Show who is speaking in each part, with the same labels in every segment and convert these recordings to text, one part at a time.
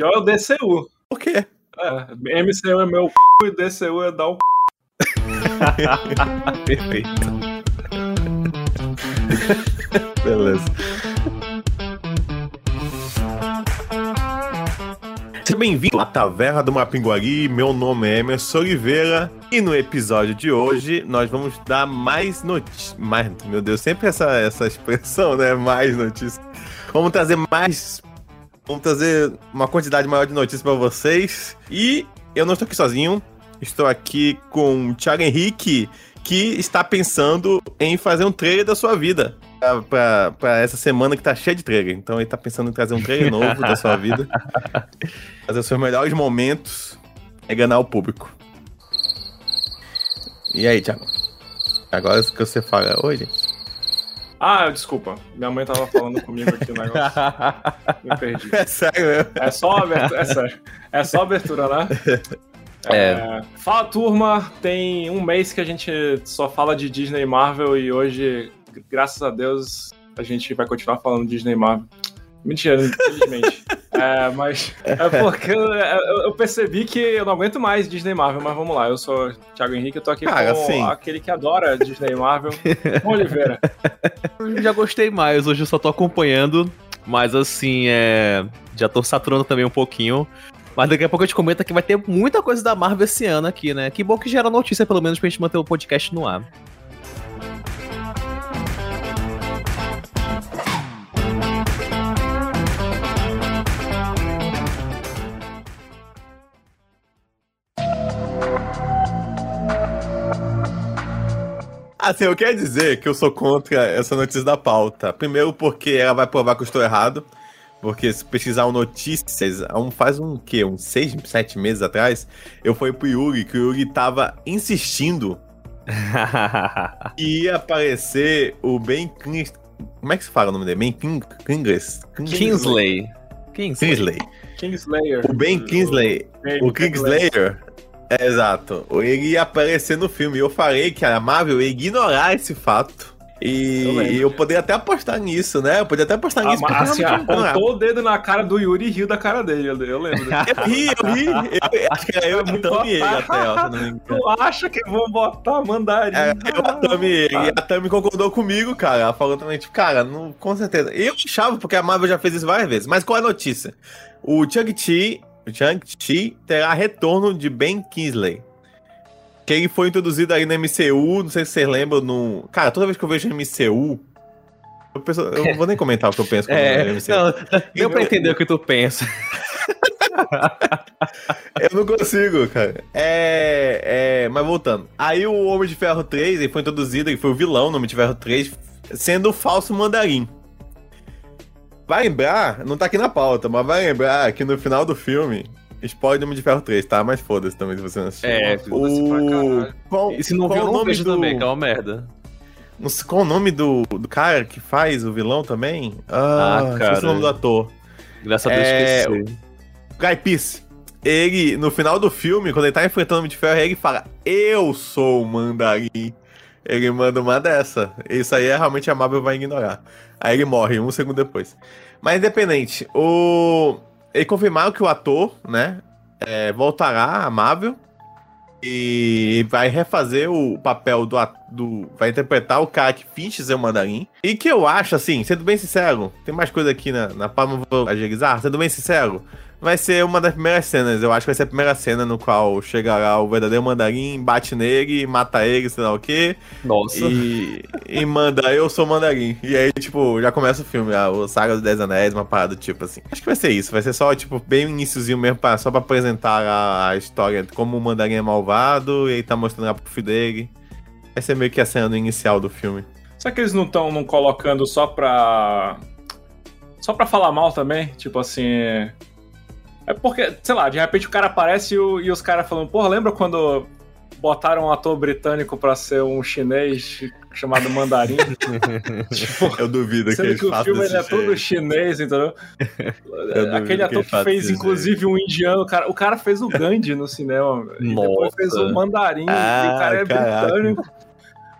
Speaker 1: Pior é o DCU.
Speaker 2: Por quê?
Speaker 1: É, MCU é meu c... e DCU é dar o c...
Speaker 2: Perfeito. Beleza. Seja bem-vindo à Taverna do Mapinguari. Meu nome é Emerson Oliveira e no episódio de hoje nós vamos dar mais notícias. Mais, meu Deus, sempre essa, essa expressão, né? Mais notícias. Vamos trazer mais. Vamos trazer uma quantidade maior de notícias para vocês. E eu não estou aqui sozinho. Estou aqui com o Thiago Henrique, que está pensando em fazer um trailer da sua vida. Pra essa semana que tá cheia de trailer. Então ele tá pensando em trazer um trailer novo da sua vida. Fazer os seus melhores momentos e ganhar o público. E aí, Thiago? Agora que você fala hoje?
Speaker 1: Ah, desculpa. Minha mãe tava falando comigo aqui o negócio. Me perdi.
Speaker 2: É sério?
Speaker 1: É só abertura, é sério. É só abertura, né? É. Fala turma, tem um mês que a gente só fala de Disney e Marvel e hoje, graças a Deus, a gente vai continuar falando de Disney e Marvel. Mentira, infelizmente. é, mas é porque eu, eu, percebi que eu não aguento mais Disney Marvel, mas vamos lá, eu sou o Thiago Henrique, eu tô aqui
Speaker 2: Cara,
Speaker 1: com
Speaker 2: assim.
Speaker 1: aquele que adora Disney Marvel, Oliveira.
Speaker 3: Eu já gostei mais, hoje eu só tô acompanhando, mas assim, é. Já tô saturando também um pouquinho. Mas daqui a pouco a gente comenta que vai ter muita coisa da Marvel esse ano aqui, né? Que bom que gera notícia, pelo menos, pra gente manter o podcast no ar.
Speaker 2: Assim, eu quero dizer que eu sou contra essa notícia da pauta. Primeiro porque ela vai provar que eu estou errado. Porque se pesquisar um notícias, um, faz um quê? Uns seis, sete meses atrás, eu fui pro Yuri, que o Yuri tava insistindo que ia aparecer o Ben Kings... Como é que se fala o nome dele? Ben King... Kingsley.
Speaker 3: Kingsley. Kingsley.
Speaker 2: Kingsley.
Speaker 1: Kingslayer.
Speaker 2: O Ben Kingsley, o Kingslayer, é, exato, ele ia aparecer no filme. E eu falei que a Marvel ia ignorar esse fato.
Speaker 1: Eu
Speaker 2: E
Speaker 1: lembro.
Speaker 2: eu, poderia até apostar nisso, né? Eu poderia até apostar
Speaker 1: Ah,
Speaker 2: nisso. porque
Speaker 1: assim, apontou o dedo na cara do Yuri e riu da cara dele, eu, eu lembro.
Speaker 2: Eu ri, eu ri. Eu, acho que era eu e Tami e ele até, ó, se não me engano.
Speaker 1: Tu acha que vão botar mandarim?
Speaker 2: É, eu, a Tami e ele. E a Tami concordou comigo, cara. Ela falou também, tipo, cara, não, com certeza. Eu achava, porque a Marvel já fez isso várias vezes. Mas qual é a notícia? O Chang-Chi, o Chang-Chi terá retorno de Ben Kingsley. Que ele foi introduzido aí no MCU, não sei se vocês lembram, no... Cara, toda vez que eu vejo MCU, eu, penso, eu não vou nem comentar o que eu penso eu
Speaker 3: É,
Speaker 2: MCU.
Speaker 3: não, deu pra entender o que tu pensa.
Speaker 2: Eu não consigo, cara. É, é. Mas voltando. Aí o Homem de Ferro 3, ele foi introduzido, ele foi o vilão no Homem de Ferro 3, sendo o falso mandarim. Vai lembrar, não tá aqui na pauta, mas vai lembrar que no final do filme. Spoiler do Homem de Ferro 3, tá? Mas foda-se também se você não assistiu.
Speaker 3: É,
Speaker 1: foda-se pra caralho.
Speaker 2: Qual,
Speaker 3: E se não viu,
Speaker 2: o
Speaker 3: não
Speaker 2: nome do...
Speaker 3: também, que é uma merda.
Speaker 2: Qual o nome do, do cara que faz o vilão também? Ah,
Speaker 3: Ah,
Speaker 2: esqueci
Speaker 3: cara.
Speaker 2: o nome do ator.
Speaker 3: Graças a Deus
Speaker 2: É,
Speaker 3: esqueci.
Speaker 2: Guy Pearce. Ele, no final do filme, quando ele tá enfrentando o Homem de Ferro, ele fala: Eu sou o mandarim. Ele manda uma dessa. Isso aí é realmente a Marvel vai ignorar. Aí ele morre um segundo depois. Mas independente, o. Ele confirmaram que o ator, né? é, voltará à Marvel. E vai refazer o papel do, do. Vai interpretar o cara que finge ser o mandarim. E que eu acho, assim, sendo bem sincero, tem mais coisa aqui na, na palma, vou agilizar. Sendo bem sincero, vai ser uma das primeiras cenas. Eu acho que vai ser a primeira cena no qual chegará o verdadeiro mandarim, bate nele, mata ele, sei lá o quê.
Speaker 3: Nossa.
Speaker 2: E, e manda, eu sou mandarim. E aí, tipo, já começa o filme, a, o Saga dos Dez Anéis, uma parada tipo assim. Acho que vai ser isso, vai ser só, tipo, bem iniciozinho mesmo, pra, só pra apresentar a, a história de como o mandarim é malvado e aí tá mostrando lá pro filho dele. Vai ser meio que a cena inicial do filme.
Speaker 1: Será que eles não estão não colocando só pra. Só pra falar mal também? Tipo assim. É porque, sei lá, de repente o cara aparece e, o- e os caras falam, porra, lembra quando botaram um ator britânico pra ser um chinês chamado Mandarim? tipo,
Speaker 2: Eu duvido que
Speaker 1: sendo
Speaker 2: eles
Speaker 1: que o filme ele é todo chinês, entendeu?
Speaker 2: duvido
Speaker 1: Aquele
Speaker 2: que
Speaker 1: ator que
Speaker 2: façam
Speaker 1: fez, inclusive, um indiano, o cara, o cara fez o Gandhi no cinema, e depois fez o Mandarim,
Speaker 2: Ah,
Speaker 1: e o cara é
Speaker 2: caraca.
Speaker 1: britânico.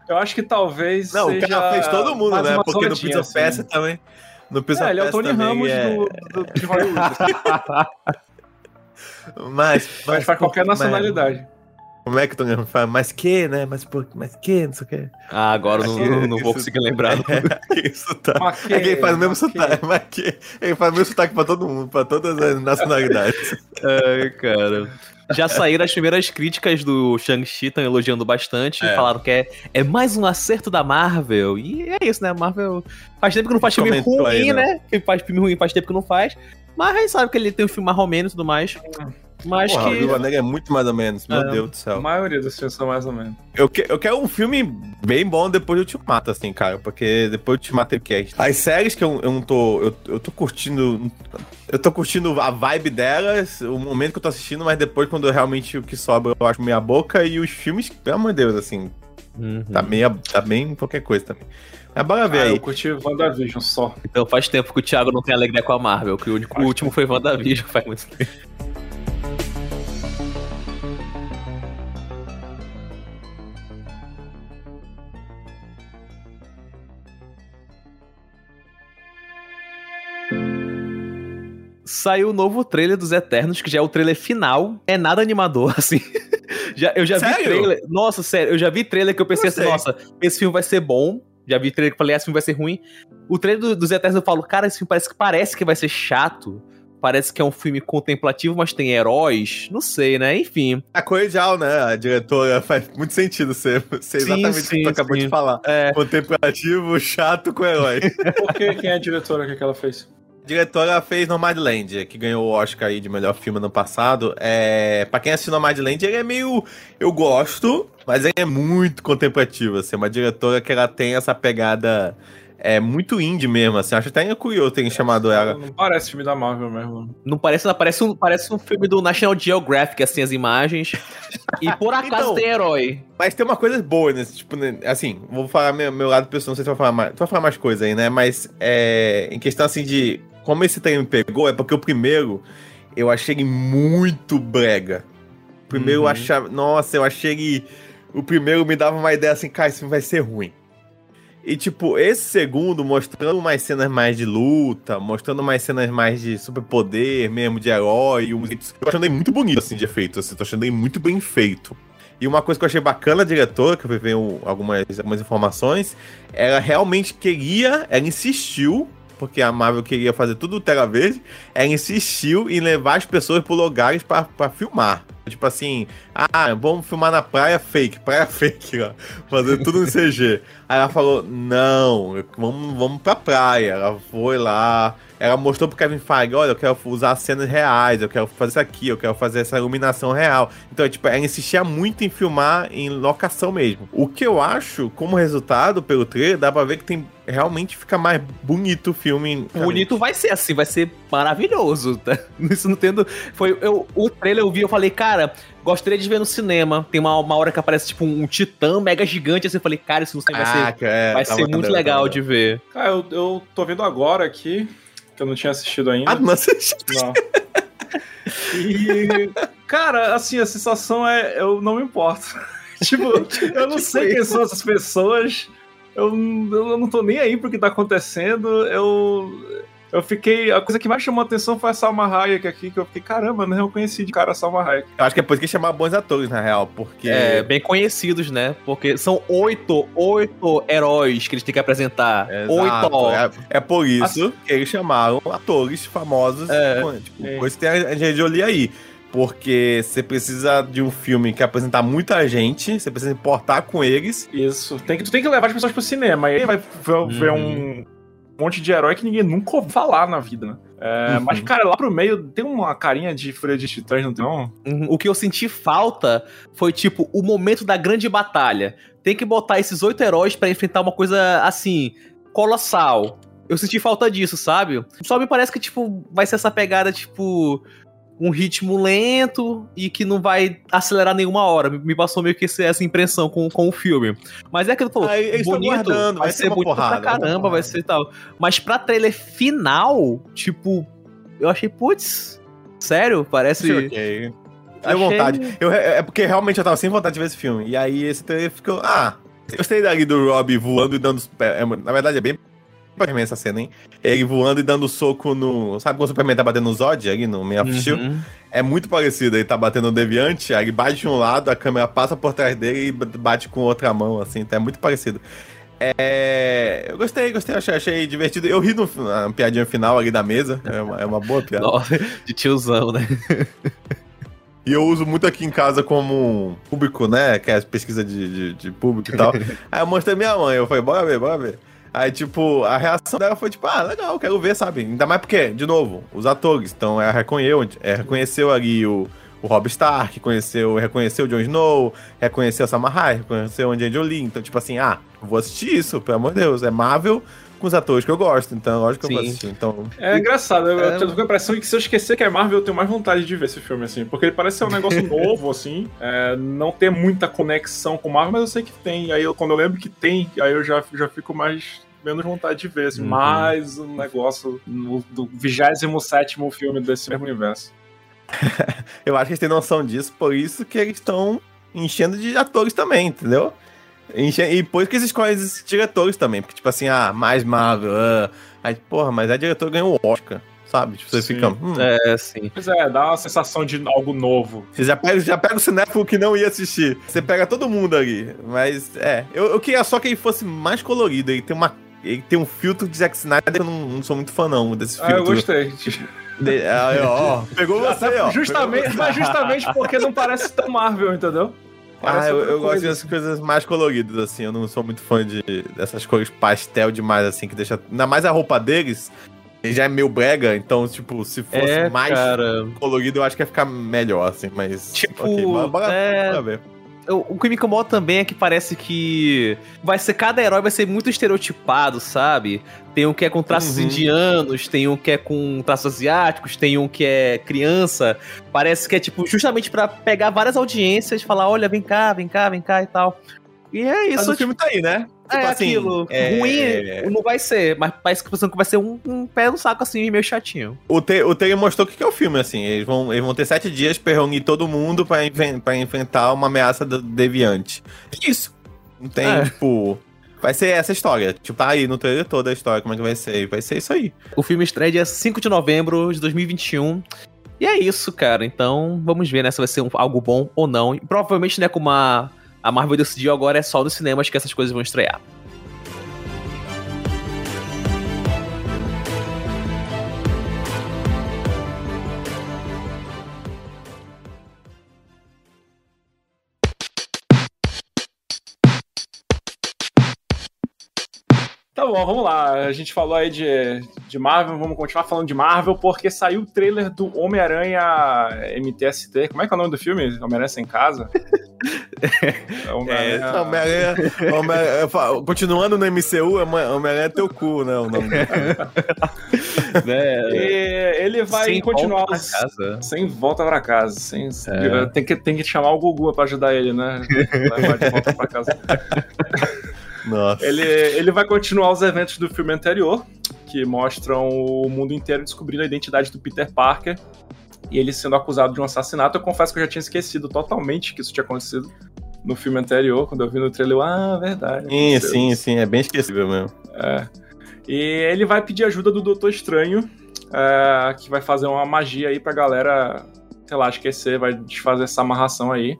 Speaker 1: Eu acho que talvez
Speaker 2: Não,
Speaker 1: seja
Speaker 2: o cara fez todo mundo, né? Porque no Pizza
Speaker 1: assim.
Speaker 2: Fest também. No Pizza
Speaker 1: É, ele é o Tony Ramos
Speaker 2: é...
Speaker 1: do, do- de Hollywood. assim. Mas, mas faz qualquer nacionalidade.
Speaker 2: Como é que tu fala? Mas que, né? Mas, por, mas que, não sei o que.
Speaker 3: Ah, agora eu não, não vou conseguir lembrar.
Speaker 2: É, isso tá. Que, é que ele faz o mesmo sotaque. Mas que, ele faz o mesmo sotaque pra todo mundo, pra todas as nacionalidades.
Speaker 3: Ai, cara. Já saíram as primeiras críticas do Shang-Chi, estão elogiando bastante. É. Falaram que é, é mais um acerto da Marvel. E é isso, né? A Marvel faz tempo que não faz filme ruim, aí, né? né? Que faz filme ruim faz tempo que não faz. Mas a gente sabe que ele tem um filme marromeno e tudo mais. Mas Porra, que.
Speaker 2: O Viúva Negra é muito mais ou menos, meu é, Deus do céu.
Speaker 1: A maioria dos filmes são mais ou menos.
Speaker 2: Eu, que, eu quero um filme bem bom depois do Ultimato, assim, cara, porque depois do Ultimato tem cast. As séries que eu, eu não tô. Eu, eu tô curtindo. Eu tô curtindo a vibe delas, o momento que eu tô assistindo, mas depois, quando realmente o que sobra, eu acho meia boca. E os filmes, pelo amor de Deus, assim. Uhum. Tá, meia, tá bem qualquer coisa também. Mas bora ver ah, aí.
Speaker 1: Eu curti WandaVision só.
Speaker 3: Então faz tempo que o Thiago não tem alegria com a Marvel, que o, único, o último foi WandaVision faz muito tempo. Saiu o novo trailer dos Eternos, que já é o trailer final. É nada animador, assim. já, eu já sério? vi trailer. Nossa, sério, eu já vi trailer que eu pensei assim, nossa, esse filme vai ser bom. Já vi trailer que eu falei, esse filme vai ser ruim. O trailer do, dos Eternos eu falo, cara, esse filme parece que parece que vai ser chato. Parece que é um filme contemplativo, mas tem heróis. Não sei, né? Enfim.
Speaker 2: A colegial, né? A diretora faz muito sentido ser, ser sim, exatamente sim, o que tu acabou de falar. É. Contemplativo, chato com herói.
Speaker 1: Por que quem é a diretora que, que ela fez?
Speaker 2: Diretora fez Nomadland, que ganhou o Oscar aí de melhor filme no passado. É, pra quem assistiu Nomadland, ele é meio. Eu gosto, mas ele é muito contemplativo. Assim, é uma diretora que ela tem essa pegada. É muito indie mesmo, assim. Acho até curioso terem chamado ela.
Speaker 1: Não parece filme da Marvel mesmo.
Speaker 3: Não parece, não. Parece um, parece um filme do National Geographic, assim, as imagens. e por acaso então, tem herói.
Speaker 2: Mas tem uma coisa boa nesse, tipo, né, assim, vou falar meu, meu lado pessoal, não sei se vai falar mais. Tu vai falar mais coisa aí, né? Mas é, em questão assim de como esse trem me pegou, é porque o primeiro eu achei ele muito brega. O primeiro uhum. eu achava. Nossa, eu achei ele. O primeiro me dava uma ideia assim, cara, isso vai ser ruim. E, tipo, esse segundo, mostrando mais cenas mais de luta, mostrando mais cenas mais de superpoder mesmo, de herói. Eu achei muito bonito, assim, de efeito. Assim, tô achando ele muito bem feito. E uma coisa que eu achei bacana da diretora, que eu vi algumas, algumas informações, ela realmente queria, ela insistiu porque a Marvel queria fazer tudo tela verde, ela insistiu em levar as pessoas por lugares para filmar. Tipo assim, ah, vamos filmar na praia fake, praia fake, ó. Fazer tudo em CG. Aí ela falou, não, vamos, vamos pra praia. Ela foi lá, ela mostrou pro Kevin Feige, olha, eu quero usar cenas reais, eu quero fazer isso aqui, eu quero fazer essa iluminação real. Então, tipo, ela insistia muito em filmar em locação mesmo. O que eu acho, como resultado pelo trailer, dá pra ver que tem realmente fica mais bonito o filme.
Speaker 3: Bonito vai ser assim, vai ser maravilhoso. Tá? Isso não tendo. Foi, eu, o trailer eu vi, eu falei, cara, gostaria de ver no cinema. Tem uma, uma hora que aparece, tipo, um, titã mega gigante. Assim, eu falei, cara, isso no cinema vai ser, é, vai ser muito legal de ver.
Speaker 1: Cara, eu, eu tô vendo agora aqui, que eu não tinha assistido ainda.
Speaker 2: Ah, não assisti.
Speaker 1: Não. E, cara, assim, a sensação é, eu não me importo. tipo, eu não sei quem são essas pessoas. Eu, eu não tô nem aí pro que tá acontecendo. Eu, eu fiquei. A coisa que mais chamou a atenção foi a Salma Hayek aqui, que eu fiquei, caramba, não reconheci de cara a Salma Hayek.
Speaker 2: Eu acho que é por isso que chamar bons atores, na real, porque.
Speaker 3: É, bem conhecidos, né? Porque são oito, oito heróis que eles têm que apresentar. Exato. Oito.
Speaker 2: É, é por isso que eles chamaram atores famosos. É, tipo, é. coisa que tem a gente olhar aí. Porque você precisa de um filme que apresentar muita gente, você precisa importar com eles.
Speaker 1: Isso. Tem que, tu tem que levar as pessoas pro cinema. E aí vai ver, ver um monte de herói que ninguém nunca ouviu falar na vida, né? É, uhum. Mas, cara, lá pro meio tem uma carinha de Fúria de Titãs, não tem não?
Speaker 3: Uhum. O que eu senti falta foi, tipo, o momento da grande batalha. Tem que botar esses oito heróis para enfrentar uma coisa, assim, colossal. Eu senti falta disso, sabe? Só me parece que, tipo, vai ser essa pegada, tipo um ritmo lento e que não vai acelerar nenhuma hora. Me passou meio que essa impressão com, com o filme. Mas é aquilo que falou, ah, bonito, vai, vai ser, ser bonito porrada, pra caramba, vai ser tal. Mas pra trailer final, tipo, eu achei, putz, sério, parece...
Speaker 2: Okay. Deu vontade. Eu, é, é porque realmente eu tava sem vontade de ver esse filme. E aí esse trailer ficou, ah... Eu gostei dali do Rob voando e dando. É, na verdade, é bem Superman essa cena, hein? Ele voando e dando soco no. Sabe quando o Superman tá batendo no Zod ali no Man of Steel? Uhum. é muito parecido. Ele tá batendo no Deviante, aí ele bate de um lado, a câmera passa por trás dele e bate com outra mão, assim, então é muito parecido. É, eu gostei, gostei, achei, achei divertido. Eu ri no, na piadinha final ali da mesa, é uma, é uma boa piada.
Speaker 3: Nossa, de tiozão, né?
Speaker 2: E eu uso muito aqui em casa como público, né? Que é pesquisa de, de, de público e tal. Aí eu mostrei minha mãe, eu falei, bora ver, bora ver. Aí, tipo, a reação dela foi tipo, ah, legal, quero ver, sabe? Ainda mais porque, de novo, os atores. Então, ela reconheceu, é, reconheceu ali o, o Rob Stark, conheceu, reconheceu o Jon Snow, reconheceu a Samahai, reconheceu o Angelina Jolie. Então, tipo assim, ah, vou assistir isso, pelo amor de Deus. É Marvel com os atores que eu gosto, então lógico que Sim. eu vou assistir. Então...
Speaker 1: É engraçado, eu, é... eu tô com a impressão de que se eu esquecer que é Marvel, eu tenho mais vontade de ver esse filme, assim, porque ele parece ser um negócio novo, assim, é, não ter muita conexão com Marvel, mas eu sei que tem, aí eu, quando eu lembro que tem, aí eu já, já fico mais menos vontade de ver, assim, uhum. mais um negócio no, do 27 filme desse mesmo universo.
Speaker 2: eu acho que eles têm noção disso, por isso que eles estão enchendo de atores também, entendeu? E isso que eles escolhem esses diretores também. Porque, tipo assim, ah, mais Marvel. Uh, aí, porra, mas a diretor ganhou o Oscar. Sabe? Tipo, você sim. fica. Hum.
Speaker 3: É, sim.
Speaker 1: Pois é, dá uma sensação de algo novo.
Speaker 2: Você já pega, já pega o cinéfilo que não ia assistir. Você pega todo mundo ali. Mas, é. Eu, eu queria só que ele fosse mais colorido. Ele tem uma. Ele tem um filtro de Zack Snyder. Eu não, não sou muito fã, não, desse filtro. Ah, eu
Speaker 1: gostei.
Speaker 2: De, aí, ó, pegou você, ó.
Speaker 1: Justamente,
Speaker 2: pegou
Speaker 1: mas justamente porque não parece tão Marvel, entendeu?
Speaker 2: Ah, eu, eu gosto das coisas mais coloridas, assim. Eu não sou muito fã de dessas cores pastel demais, assim, que deixa. Ainda mais a roupa deles. Ele já é meio brega, então, tipo, se fosse é, mais cara... colorido, eu acho que ia ficar melhor, assim, mas.
Speaker 3: Tipo, okay, bora, é... bora ver o que me incomoda também é que parece que vai ser cada herói vai ser muito estereotipado, sabe? Tem um que é com traços uhum. indianos, tem um que é com traços asiáticos, tem um que é criança. Parece que é tipo justamente para pegar várias audiências, falar, olha, vem cá, vem cá, vem cá e tal. E é isso. Mas
Speaker 2: o filme tá aí, né?
Speaker 3: É tipo é assim, aquilo. É... Ruim não vai ser, mas parece que vai ser um, um pé no saco assim, meio chatinho.
Speaker 2: O, te, o trailer mostrou o que é o filme, assim. Eles vão, eles vão ter sete dias pra reunir todo mundo pra, pra enfrentar uma ameaça deviante. Isso. Não tem, é. tipo. Vai ser essa história. Tipo, tá aí no trailer toda a história, como é que vai ser. Vai ser isso aí.
Speaker 3: O filme estreia dia 5 de novembro de 2021. E é isso, cara. Então, vamos ver, né, se vai ser um, algo bom ou não. E provavelmente, né, com uma a Marvel decidiu agora é só nos cinemas que essas coisas vão estrear.
Speaker 1: Tá bom, vamos lá. A gente falou aí de, de Marvel, vamos continuar falando de Marvel, porque saiu o trailer do Homem-Aranha MTST. Como é que é o nome do filme? Homem-Aranha Sem Casa?
Speaker 2: Homem-Aranha. É, Homem Homem continuando no MCU, Homem-Aranha é teu cu, né? O nome
Speaker 1: é, ele vai sem continuar. Volta os... casa. Sem volta pra casa. Sem... É. Tem, que, tem que chamar o Gugu pra ajudar ele, né? Levar de volta pra casa. Nossa. Ele, ele vai continuar os eventos do filme anterior, que mostram o mundo inteiro descobrindo a identidade do Peter Parker e ele sendo acusado de um assassinato. Eu confesso que eu já tinha esquecido totalmente que isso tinha acontecido no filme anterior. Quando eu vi no trailer, eu, ah, verdade.
Speaker 2: Sim, sim, sim, é bem esquecível mesmo.
Speaker 1: É. E ele vai pedir ajuda do Doutor Estranho, é, que vai fazer uma magia aí pra galera, sei lá, esquecer, vai desfazer essa amarração aí.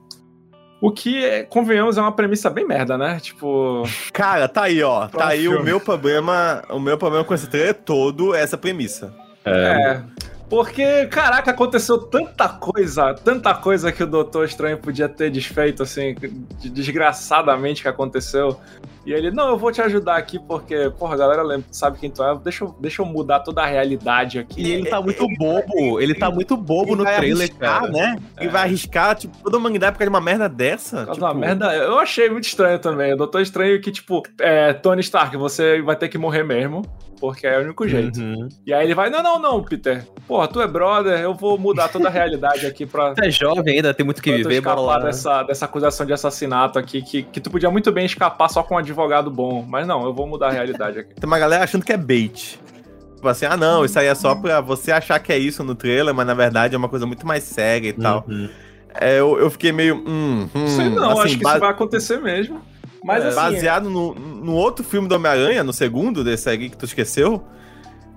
Speaker 1: O que, convenhamos, é uma premissa bem merda, né? Tipo.
Speaker 2: Cara, tá aí, ó. Tá aí filme. o meu problema. O meu problema com esse trailer é todo essa premissa.
Speaker 1: É. é. Porque, caraca, aconteceu tanta coisa, tanta coisa que o Doutor Estranho podia ter desfeito, assim, desgraçadamente que aconteceu. E ele, não, eu vou te ajudar aqui porque, porra, a galera lembra, sabe quem tu é, deixa eu, deixa eu mudar toda a realidade aqui.
Speaker 3: E ele tá muito bobo, ele tá muito bobo no trailer, arriscar, cara.
Speaker 2: né? É. Ele vai arriscar, tipo, toda a humanidade por causa de uma merda dessa.
Speaker 1: Tipo... Uma merda, eu achei muito estranho também. O Doutor Estranho que, tipo, é, Tony Stark, você vai ter que morrer mesmo porque é o único jeito. Uhum. E aí ele vai, não, não, não, Peter. Porra, tu é brother, eu vou mudar toda a realidade aqui pra...
Speaker 3: Tu é jovem ainda, tem muito que viver,
Speaker 1: bora lá. Dessa, dessa acusação de assassinato aqui, que, que tu podia muito bem escapar só com um advogado bom. Mas não, eu vou mudar a realidade aqui.
Speaker 2: Tem uma galera achando que é bait. Tipo assim, ah não, isso aí é só pra você achar que é isso no trailer, mas na verdade é uma coisa muito mais séria e tal. Uhum. É, eu, eu fiquei meio. Hum, hum,
Speaker 1: Sei não, assim, acho que isso vai acontecer mesmo. Mas, é, assim,
Speaker 2: baseado no, no outro filme do Homem-Aranha, no segundo desse aí que tu esqueceu,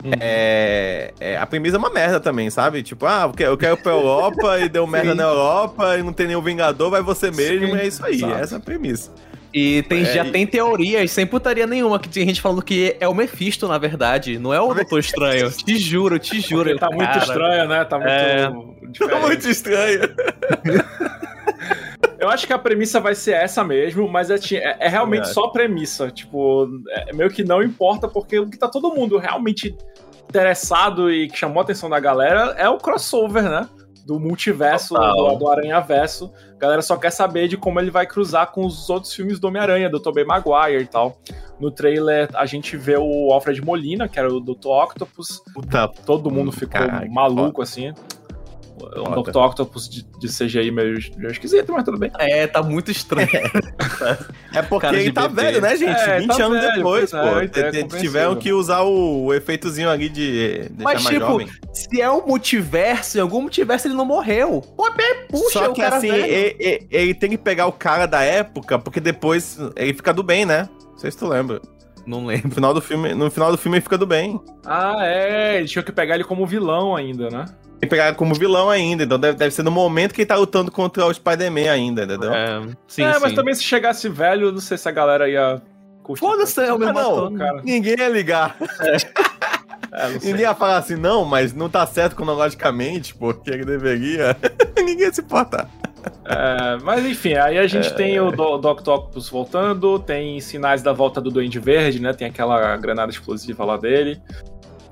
Speaker 2: Uhum. É, é, a premissa é uma merda também, sabe? Tipo, ah, eu quero ir pra Europa e deu merda na Europa e não tem nenhum Vingador, vai você mesmo, Sim, é isso aí, exato. essa é a premissa.
Speaker 3: E tem, é, já e... tem teorias, sem putaria nenhuma, que tem gente falando que é o Mephisto, na verdade, não é o Doutor Estranho. te juro, te juro.
Speaker 1: Porque tá cara. muito estranho, né? Tá muito. É...
Speaker 2: Tá muito estranho.
Speaker 1: Eu acho que a premissa vai ser essa mesmo, mas é, é, é realmente é. só premissa. Tipo, é meio que não importa, porque o que tá todo mundo realmente interessado e que chamou a atenção da galera é o crossover, né? Do multiverso, do, do Aranha-Verso. A galera só quer saber de como ele vai cruzar com os outros filmes do Homem-Aranha, do Tobey Maguire e tal. No trailer, a gente vê o Alfred Molina, que era o Dr. Octopus. Puta. Todo mundo ficou Caraca, maluco, assim um Dr. Octopus de, de CGI meio, meio esquisito, mas tudo bem.
Speaker 3: É, tá muito estranho.
Speaker 2: é porque ele tá velho, né, gente? É, 20 tá anos velho, depois, é, pô. É, é tiveram que usar o, o efeitozinho ali de
Speaker 3: Mas, tipo, jovem. se é um multiverso, em algum multiverso ele não morreu. Pô, puxa,
Speaker 2: Só que assim, ele, ele, ele, tem que pegar o cara da época, porque depois ele fica do bem, né? Não sei se tu lembra.
Speaker 3: Não lembro.
Speaker 2: No final do filme, no final do filme ele fica do bem.
Speaker 1: Ah, é. Eles tinham que pegar ele como vilão ainda, né?
Speaker 2: Pegar como vilão ainda, então deve, deve ser no momento que ele tá lutando contra o Spider-Man ainda, entendeu?
Speaker 1: É, sim, é sim. mas também se chegasse velho, não sei se a galera ia.
Speaker 2: Foda-se, é o mesmo não, cara. Ninguém ia ligar. É. É, Ninguém ia falar assim, não, mas não tá certo cronologicamente, porque ele deveria. Ninguém ia se importar.
Speaker 1: É, mas enfim, aí a gente é... tem o Do Dr. Octopus voltando, tem sinais da volta do Duende Verde, né? Tem aquela granada explosiva lá dele.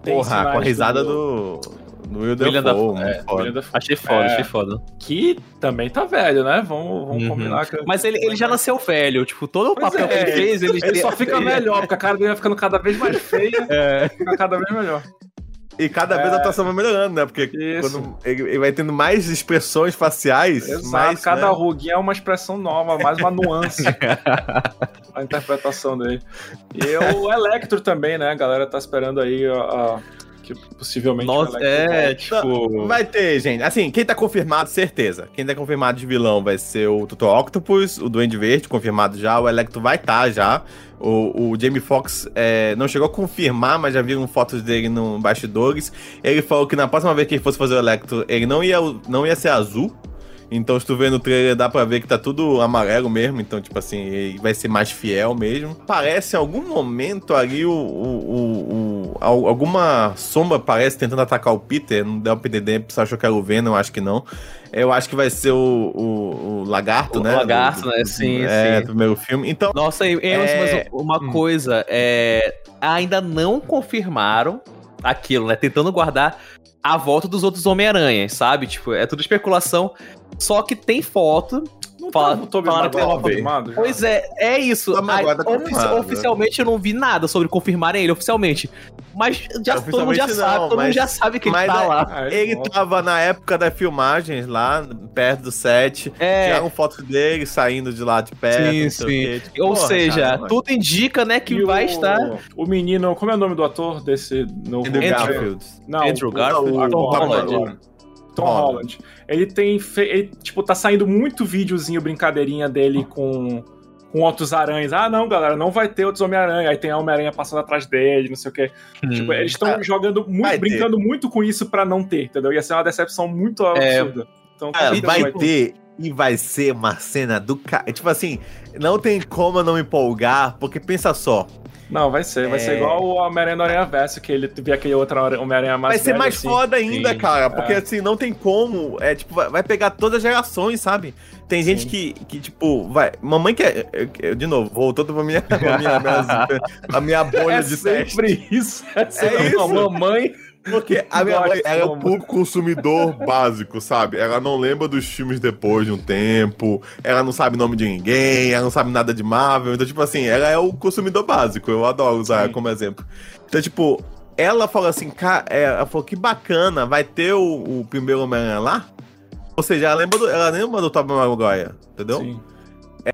Speaker 2: Tem Porra, com a risada do... do no William, William Dafoe, da...
Speaker 3: é, William Dafoe. Achei foda, é, achei foda.
Speaker 1: Que também tá velho, né? Vamos, vamos uhum. combinar. Que...
Speaker 3: Mas ele, ele já nasceu velho, tipo, todo o papel é, que ele fez,
Speaker 1: ele, ele só fica melhor, porque a cara dele vai ficando cada vez mais feia, é. fica cada vez melhor.
Speaker 2: E cada vez a é. atuação vai melhorando, né? Porque quando ele, ele, vai tendo mais expressões faciais. Exato,
Speaker 1: mais, cada né? ruguinha é uma expressão nova, mais uma nuance. a interpretação dele. E o Electro também, né? A galera tá esperando aí a, a que possivelmente
Speaker 2: Nossa, é, tipo. Vai ter, gente. Assim, quem tá confirmado, certeza. Quem tá confirmado de vilão vai ser o Dr. Octopus, o Duende Verde, confirmado já. O Electro vai estar tá já. O, o Jamie Foxx é, não chegou a confirmar, mas já viram fotos dele no bastidores. Ele falou que na próxima vez que ele fosse fazer o Electro, ele não ia, não ia ser azul. Então, se tu vê no trailer, dá pra ver que tá tudo amarelo mesmo. Então, tipo assim, vai ser mais fiel mesmo. Parece em algum momento ali o, o, o, o alguma sombra parece tentando atacar o Peter. Não deu pra entender, você achou que era o Venom, eu acho que não. Eu acho que vai ser o, o, o Lagarto,
Speaker 3: o
Speaker 2: né?
Speaker 3: O Lagarto, do, né? Sim,
Speaker 2: é, sim. primeiro filme. Então.
Speaker 3: Nossa, eu, é... mas uma hum. coisa, é, ainda não confirmaram aquilo, né? Tentando guardar a volta dos outros Homem-Aranhas, sabe? Tipo, é tudo especulação. Só que tem foto.
Speaker 1: Não fala, tá, falaram que
Speaker 3: confirmado Pois é, é isso. Aí, tá ofici oficialmente eu não vi nada sobre confirmarem ele oficialmente. Mas já, é, todo mundo já não, sabe, todo mundo já sabe que ele tá é, lá.
Speaker 2: Ele tava na época das filmagens lá, perto do set. É. Tiraram fotos dele saindo de lá de perto. Sim, sim.
Speaker 3: Tipo, Ou porra, seja, cara, tudo indica, né, que e vai o, estar.
Speaker 1: O menino, como é o nome do ator desse
Speaker 2: novo Andrew Garfield.
Speaker 3: Não, Andrew Garfield. O, o, Tom
Speaker 1: Holland. Tom Holland. Ele tem. Fe... Ele, tipo, tá saindo muito videozinho, brincadeirinha dele com, com outros aranhas. Ah, não, galera, não vai ter outros Homem-Aranha. Aí tem a Homem-Aranha passando atrás dele, não sei o quê. Hum. Tipo, eles estão ah, jogando muito, brincando ter. muito com isso pra não ter, entendeu? Ia ser uma decepção muito
Speaker 2: é. absurda. Então, ah, vai, vai ter. E vai ser uma cena do cara. Tipo assim, não tem como eu não me empolgar, porque pensa só.
Speaker 1: Não, vai ser. Vai é... ser igual o Homem-Aranha no Aranha Verso, que ele via aquele outro Homem-Aranha
Speaker 2: mais Vai ser mais assim. foda ainda, Sim. cara. Porque é. assim, não tem como. É tipo, vai pegar todas as gerações, sabe? Tem gente que, que, tipo, vai. Mamãe quer. De novo, voltou pra minha, pra minha, minha, a minha bolha é de
Speaker 1: sempre teste. isso. É, é isso. Mamãe.
Speaker 2: Porque a minha mãe é o público consumidor básico, sabe? Ela não lembra dos filmes depois de um tempo, ela não sabe o nome de ninguém, ela não sabe nada de Marvel. Então, tipo assim, ela é o consumidor básico. Eu adoro usar Sim. ela como exemplo. Então, tipo, ela falou assim, cara, é, ela falou que bacana, vai ter o, o primeiro Homem-Aranha lá? Ou seja, ela lembra do, ela lembra do Tobey Maguire, entendeu? Sim.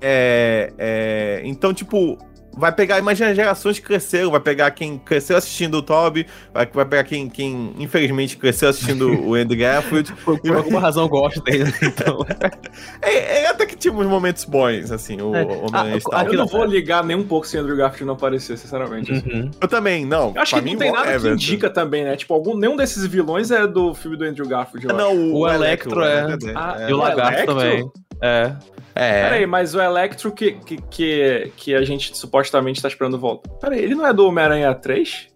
Speaker 2: É, é, então, tipo, vai pegar, imagina gerações que cresceram, vai pegar quem cresceu assistindo o Toby, vai, vai pegar quem, quem infelizmente cresceu assistindo o Andrew Garfield.
Speaker 3: Por alguma razão eu gosto dele, então.
Speaker 2: é, é, até que tinha uns momentos bons, assim, o
Speaker 1: é. Ah, Eu não vou ligar nem um pouco se Andrew Garfield não aparecer, sinceramente. Assim.
Speaker 2: Uhum. Eu também, não.
Speaker 1: Eu acho que não tem nada Everton. que indica também, né? Tipo, algum, nenhum desses vilões é do filme do Andrew Garfield.
Speaker 3: Não, o, o Electro, Electro é. Ah, é. E o Lagarto também. É.
Speaker 1: É. Peraí, mas o Electro que, que, que, que a gente supostamente tá esperando volta. Peraí, ele não é do Homem-Aranha 3?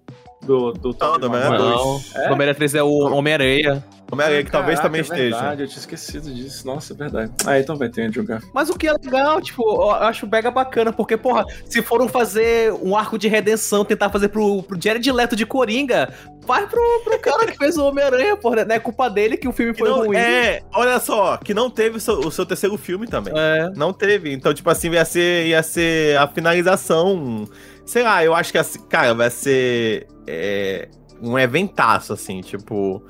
Speaker 1: Do, do
Speaker 3: Não, do Homem-Aranha 2. É? O Homem-Aranha 3 é o Homem-Aranha.
Speaker 2: Homem-Aranha que Caraca, talvez também
Speaker 1: é
Speaker 2: esteja.
Speaker 1: verdade, eu tinha esquecido disso. Nossa, é verdade. Ah, então vai ter Andrew Garfield.
Speaker 3: Mas o que é legal, tipo, eu acho mega bacana, porque, porra, se foram fazer um arco de redenção, tentar fazer pro, pro Jared Leto de Coringa, vai pro, pro cara que fez o Homem-Aranha, porra. Não é culpa dele que o filme foi
Speaker 2: não,
Speaker 3: ruim.
Speaker 2: É, olha só, que não teve o seu, o seu terceiro filme também. É. Não teve. Então, tipo assim, ia ser, ia ser a finalização. Sei lá, eu acho que, assim, cara, vai ser é, um eventaço, assim, tipo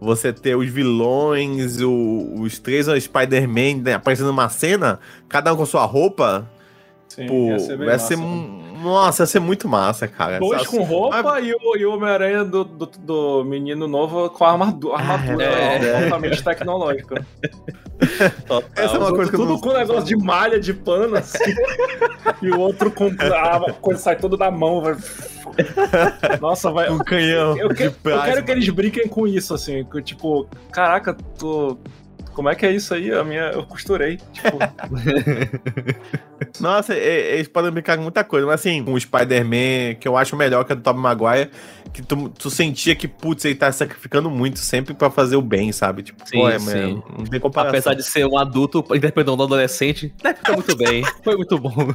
Speaker 2: você ter os vilões, o, os três Spider-Man né, aparecendo numa cena, cada um com sua roupa. Sim, pô, ia ser vai ser. Nossa, ia ser muito massa, cara.
Speaker 1: Dois Essa, com roupa ah, e o, e o Homem-Aranha do, do, do, menino novo com a armadura, armadura é, é. altamente tecnológica.
Speaker 2: Essa é uma coisa
Speaker 1: tudo com um negócio de malha, de pano, assim. e o outro com a coisa sai toda da mão, vai nossa, vai.
Speaker 2: Um canhão.
Speaker 1: Eu, que, eu quero que eles brinquem com isso, assim. Que, tipo, caraca, tô. Como é que é isso aí? A minha. Eu costurei. Tipo.
Speaker 2: Nossa, eles podem brincar com muita coisa, mas assim, o Spider-Man, que eu acho melhor que a do Tobey Maguire, que tu, tu sentia que, putz, ele tá sacrificando muito sempre pra fazer o bem, sabe? Tipo,
Speaker 3: sim, pô, é, sim. não tem comparação. Apesar de ser um adulto interpretando um adolescente, interpreta muito bem. Foi muito bom.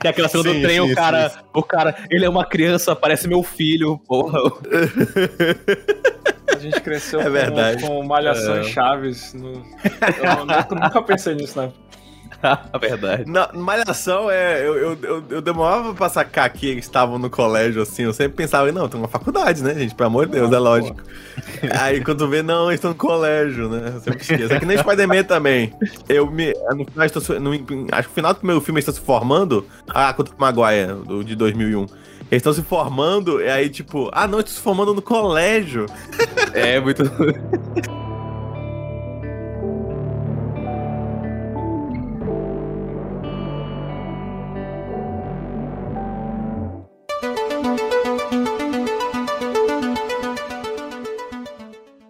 Speaker 3: Que é aquela cena sim, do trem, sim, o cara, sim. o cara, ele é uma criança, parece meu filho, porra.
Speaker 1: A gente cresceu
Speaker 2: é verdade.
Speaker 1: com, com Malhação é. Chaves. No... Eu, nunca, nunca pensei nisso, né?
Speaker 3: A verdade.
Speaker 2: Na Malhação, é, eu, eu, eu, eu, demorava pra sacar que eles estavam no colégio, assim. Eu sempre pensava, não, tem uma faculdade, né, gente? Pelo amor de Deus, é lógico. Aí quando vê, não, eles estão no colégio, né? Eu sempre esqueço. É que nem Spider-Man também. Eu me. No final, estou, no, acho que no final do primeiro filme eles estão se formando. Ah, contra o Maguire, do, de 2001. Eles estão se formando, e aí, tipo, ah, não, estão se formando no colégio.
Speaker 3: É, muito.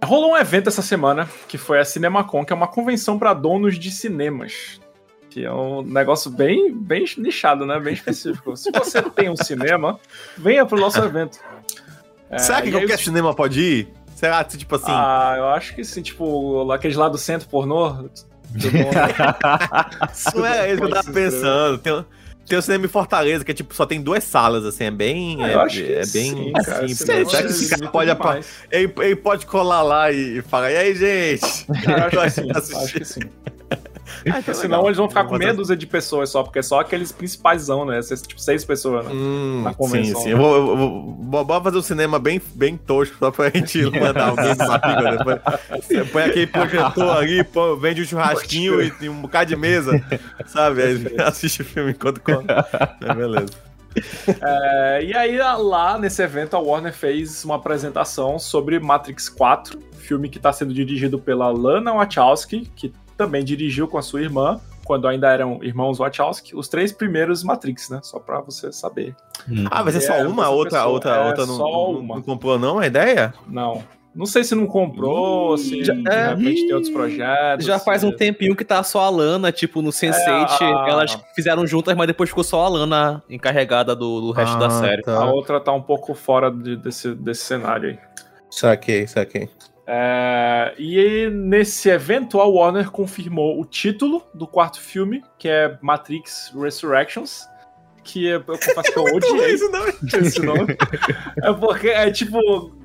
Speaker 1: Rolou um evento essa semana que foi a CinemaCon, que é uma convenção para donos de cinemas. Que é um negócio bem, bem nichado, né? Bem específico. Se você tem um cinema, venha pro nosso evento.
Speaker 2: É, Será que qualquer cinema pode ir? Será que, tipo assim.
Speaker 1: Ah, eu acho que sim, tipo, aqueles lá do centro pornô.
Speaker 2: Não é isso que eu tava pensando. Tem, tem o cinema em Fortaleza, que é tipo, só tem duas salas, assim, é bem.
Speaker 1: Ah,
Speaker 2: é, é, bem
Speaker 1: sim, cara,
Speaker 2: simples. Será que esse cara pode, ele, ele, pode colar lá e, e falar, e aí, gente?
Speaker 1: Eu acho, que sim, acho que sim. Ah, então senão eles vão ficar com meia dúzia de pessoas só, porque é só aqueles principais, né? Tipo, seis pessoas né?
Speaker 2: hum, na convenção. Sim, sim. Né? Eu vou, eu vou, vou, fazer um cinema bem, bem tosco só pra gente mandar alguém Mapiga depois. Você põe aquele projetor ali, pô, vende um churrasquinho e, e, um bocado de mesa, sabe? Aí assiste o filme enquanto come. É, beleza.
Speaker 1: É, e aí, lá nesse evento, a Warner fez uma apresentação sobre Matrix 4, filme que está sendo dirigido pela Lana Wachowski, que também dirigiu com a sua irmã, quando ainda eram irmãos Wachowski, os três primeiros Matrix, né? Só pra você saber.
Speaker 2: Hum. Ah, vai ser só uma? A outra, outra, é outra não, não, não, comprou, não? A ideia?
Speaker 1: Não. Não sei se não comprou, Ih, se já, de é, repente tem outros projetos.
Speaker 3: Já faz um tempinho que tá só a Lana, tipo, no Sense8, é, a... elas fizeram juntas, mas depois ficou só a Lana encarregada do, do resto ah, da série.
Speaker 1: Tá. A outra tá um pouco fora de, desse, desse cenário aí.
Speaker 2: Saquei, saquei.
Speaker 1: É, e nesse evento, a Warner confirmou o título do quarto filme, que é Matrix Resurrections. Que eu, eu confesso que eu odiei
Speaker 2: esse nome. esse
Speaker 1: nome. É porque é tipo.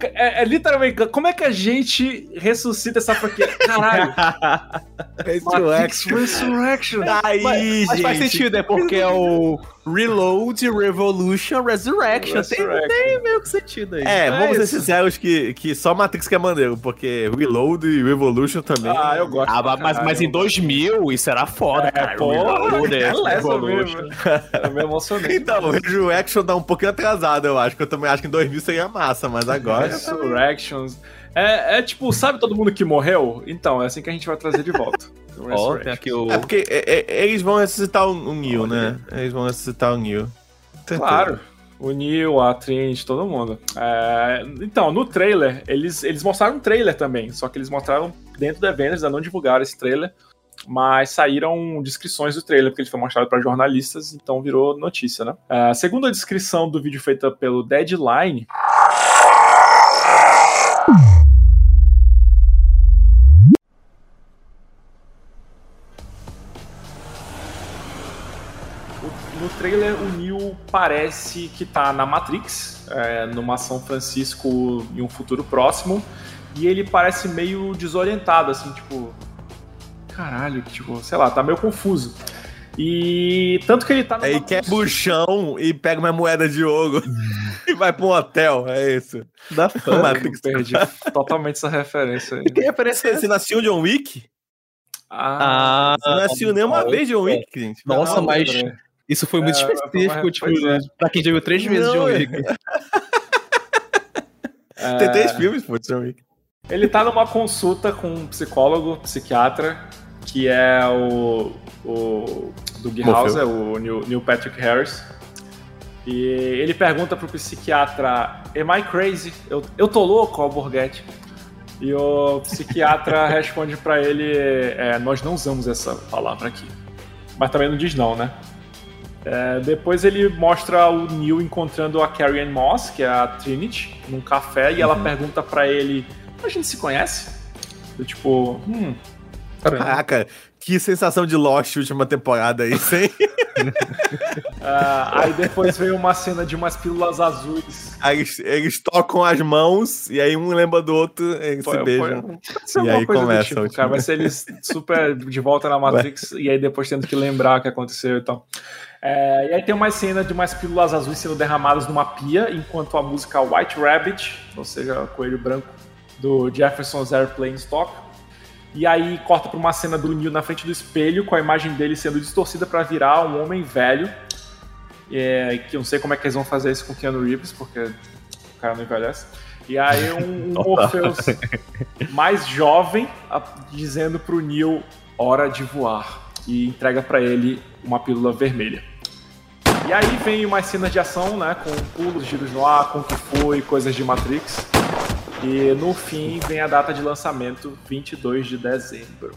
Speaker 1: É, é, literalmente, como é que a gente ressuscita essa franquia? Caralho!
Speaker 2: Matrix Resurrection.
Speaker 3: Aí, mas, mas faz sentido, é porque é o Reload, Revolution, Resurrection.
Speaker 1: Resurrection.
Speaker 3: Tem, tem meio que sentido aí.
Speaker 2: É,
Speaker 1: É
Speaker 2: vamos ser sinceros que, que só Matrix que é maneiro, porque Reload e Revolution também.
Speaker 1: Ah, eu gosto.
Speaker 3: Ah, mas, mas em 2000 isso era foda,
Speaker 1: É,
Speaker 3: cara.
Speaker 1: pô,
Speaker 3: Reload,
Speaker 1: é
Speaker 3: Revolution.
Speaker 1: mesmo. Eu me emocionei.
Speaker 2: Então, o Resurrection tá um pouquinho atrasado, eu acho. Que eu também acho que em 2000 seria massa, mas agora.
Speaker 1: Resurrections. É, é tipo, sabe todo mundo que morreu? Então, é assim que a gente vai trazer de volta.
Speaker 3: Ó,
Speaker 1: Resurrections.
Speaker 3: tem aqui o.
Speaker 2: É porque é, é, eles vão ressuscitar o, o Neo, né? Eles vão ressuscitar o Neo. Certeza.
Speaker 1: Claro. O Neil, a Trinity, todo mundo. É, então, no trailer, eles, eles mostraram um trailer também, só que eles mostraram dentro do evento, eles ainda não divulgaram esse trailer, mas saíram descrições do trailer, porque ele foi mostrado para jornalistas, então virou notícia, né? É, segundo a descrição do vídeo feita pelo Deadline, trailer, o Neo parece que tá na Matrix, é, numa São Francisco em um futuro próximo, e ele parece meio desorientado, assim, tipo. Caralho, tipo, sei lá, tá meio confuso. E tanto que ele tá
Speaker 2: Aí quebra o chão e pega uma moeda de ouro e vai pra um hotel, é isso.
Speaker 3: Da
Speaker 2: Matrix.
Speaker 1: Perdi totalmente essa referência aí.
Speaker 3: Que referência é
Speaker 2: Você, você
Speaker 3: essa?
Speaker 2: nasceu John Wick?
Speaker 1: Ah,
Speaker 3: Ah,
Speaker 2: Você não assistiu nenhuma
Speaker 3: não.
Speaker 2: vez John Wick, gente?
Speaker 3: Nossa,
Speaker 1: não,
Speaker 3: mas. Isso foi muito
Speaker 1: É,
Speaker 3: específico, tipo,
Speaker 1: pois é.
Speaker 3: pra quem já viu três vezes
Speaker 2: Não,
Speaker 3: John
Speaker 2: é.
Speaker 3: Wick.
Speaker 1: É,
Speaker 2: Tem três filmes, pô, de John Wick.
Speaker 1: Ele tá numa consulta com um psicólogo, psiquiatra, que é o, o Doug
Speaker 2: Morfeu.
Speaker 1: Hauser, o Neil, Neil Patrick Harris. E ele pergunta pro psiquiatra, Am I crazy? Eu, eu tô louco, Alborguete? E o psiquiatra responde pra ele, é, nós não usamos essa palavra aqui. Mas também não diz não, né? É, depois ele mostra o Neil encontrando a Carrie Ann Moss, que é a Trinity, num café, e ela pergunta pra ele: A gente se conhece? Eu, tipo, hum.
Speaker 2: Caraca, que sensação de Lost última temporada aí, sem.
Speaker 1: Ah, aí depois veio uma cena de umas pílulas azuis.
Speaker 2: Aí eles, eles tocam as mãos e aí um lembra do outro, eles
Speaker 1: Foi-
Speaker 2: se beijam.
Speaker 1: foi-
Speaker 2: E aí
Speaker 1: do
Speaker 2: começa
Speaker 1: tipo, cara. Vai ser eles super de volta na Matrix e aí depois tendo que lembrar o que aconteceu e tal. É, e aí tem uma cena de umas pílulas azuis sendo derramadas numa pia, enquanto a música White Rabbit, ou seja, Coelho Branco, do Jefferson's Airplane toca. E aí corta pra uma cena do Neil na frente do espelho, com a imagem dele sendo distorcida pra virar um homem velho. É, que eu não sei como é que eles vão fazer isso com o Keanu Reeves, porque o cara não envelhece. E aí um, um Morpheus mais jovem a- dizendo pro Neil hora de voar e entrega pra ele uma pílula vermelha. E aí vem umas cenas de ação, né, com pulos, giros no ar, com o que foi, coisas de Matrix. E no fim vem a data de lançamento, 22 de dezembro.